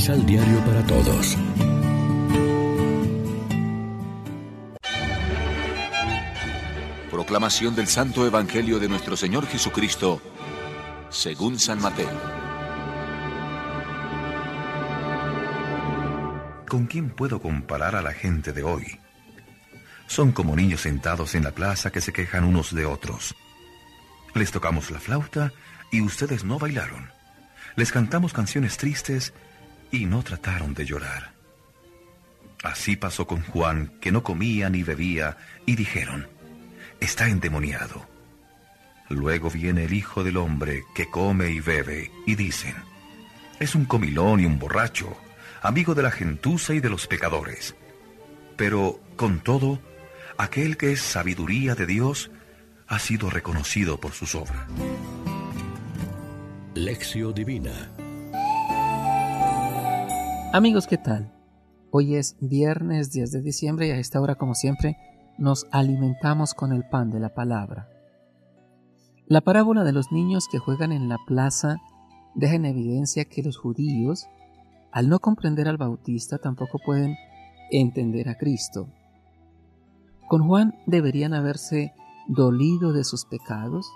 Misal Diario para Todos. Proclamación del Santo Evangelio de nuestro Señor Jesucristo, según San Mateo. ¿Con quién puedo comparar a la gente de hoy? Son como niños sentados en la plaza que se quejan unos de otros. Les tocamos la flauta y ustedes no bailaron. Les cantamos canciones tristes y no trataron de llorar. Así pasó con Juan, que no comía ni bebía, y dijeron, está endemoniado. Luego viene el Hijo del Hombre, que come y bebe, y dicen, es un comilón y un borracho, amigo de la gentuza y de los pecadores. Pero, con todo, aquel que es sabiduría de Dios, ha sido reconocido por sus obras. Lección Divina Amigos, ¿qué tal? Hoy es viernes 10 de diciembre y a esta hora, como siempre, nos alimentamos con el pan de la palabra. La parábola de los niños que juegan en la plaza deja en evidencia que los judíos, al no comprender al Bautista, tampoco pueden entender a Cristo. Con Juan deberían haberse dolido de sus pecados,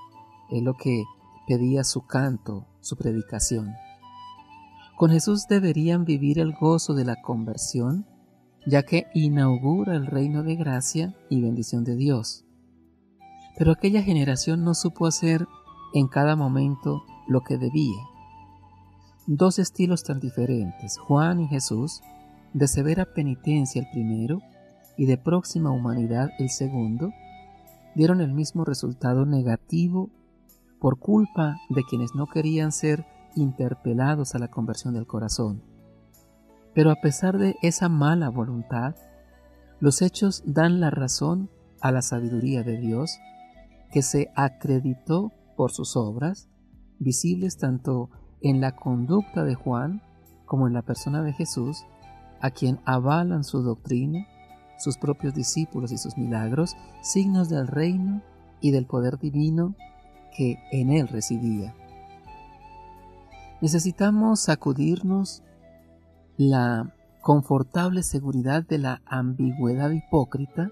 es lo que pedía su canto, su predicación. Con Jesús deberían vivir el gozo de la conversión, ya que inaugura el reino de gracia y bendición de Dios. Pero aquella generación no supo hacer en cada momento lo que debía. Dos estilos tan diferentes, Juan y Jesús, de severa penitencia el primero y de próxima humanidad el segundo, dieron el mismo resultado negativo por culpa de quienes no querían ser interpelados a la conversión del corazón. Pero a pesar de esa mala voluntad, los hechos dan la razón a la sabiduría de Dios, que se acreditó por sus obras, visibles tanto en la conducta de Juan como en la persona de Jesús, a quien avalan su doctrina, sus propios discípulos y sus milagros, signos del reino y del poder divino que en él residía. Necesitamos sacudirnos la confortable seguridad de la ambigüedad hipócrita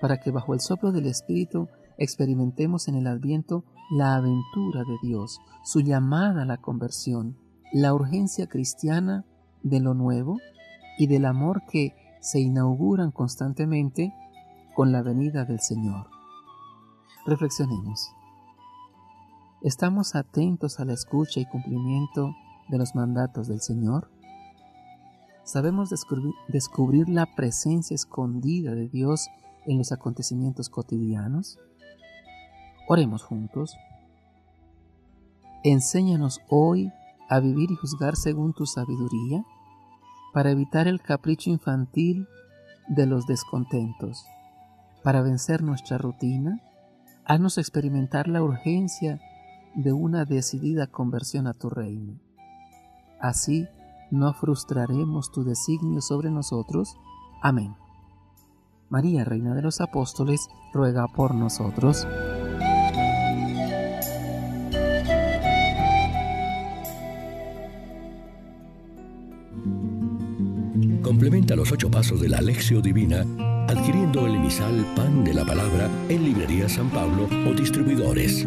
para que bajo el soplo del Espíritu experimentemos en el adviento la aventura de Dios, su llamada a la conversión, la urgencia cristiana de lo nuevo y del amor que se inauguran constantemente con la venida del Señor. Reflexionemos. ¿Estamos atentos a la escucha y cumplimiento de los mandatos del Señor? ¿Sabemos descubrir, la presencia escondida de Dios en los acontecimientos cotidianos? Oremos juntos. Enséñanos hoy a vivir y juzgar según tu sabiduría, para evitar el capricho infantil de los descontentos. Para vencer nuestra rutina, haznos experimentar la urgencia de una decidida conversión a tu reino. Así no frustraremos tu designio sobre nosotros. Amén. María, Reina de los Apóstoles, ruega por nosotros. Complementa los ocho pasos de la Alexio Divina adquiriendo el emisal Pan de la Palabra en Librería San Pablo o Distribuidores.